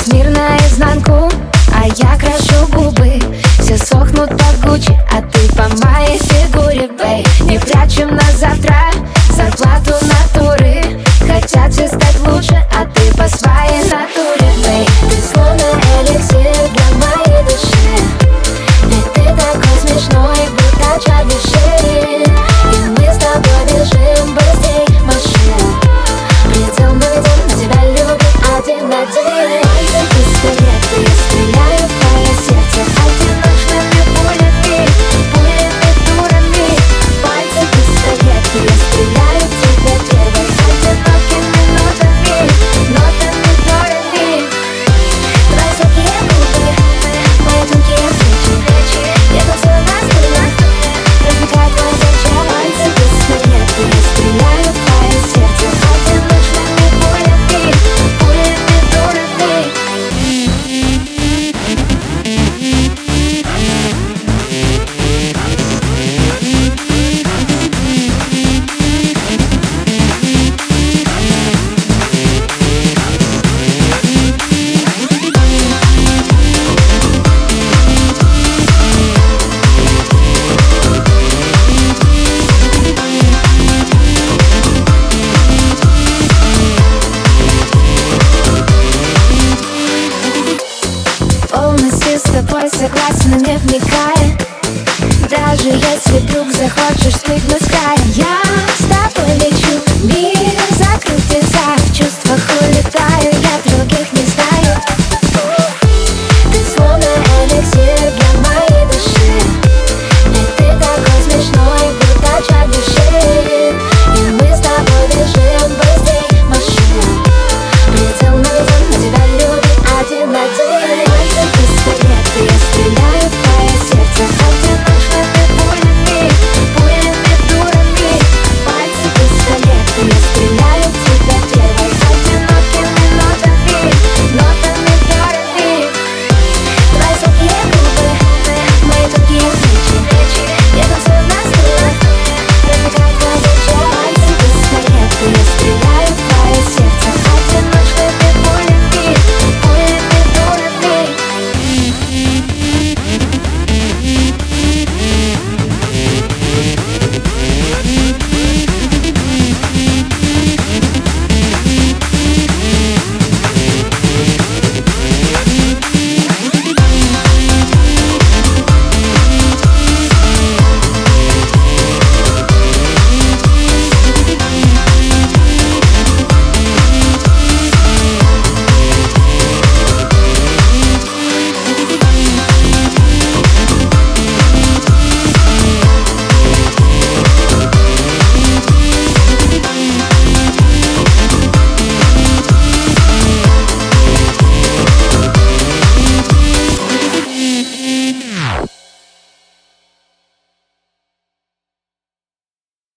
Весь мир наизнанку, а я крашу губы. Все сохнут под Гуччи, а ты по моей фигуре, бей Не прячем на завтра зарплату на тобой согласна, не вникая. Даже если вдруг захочешь стыдно с края Я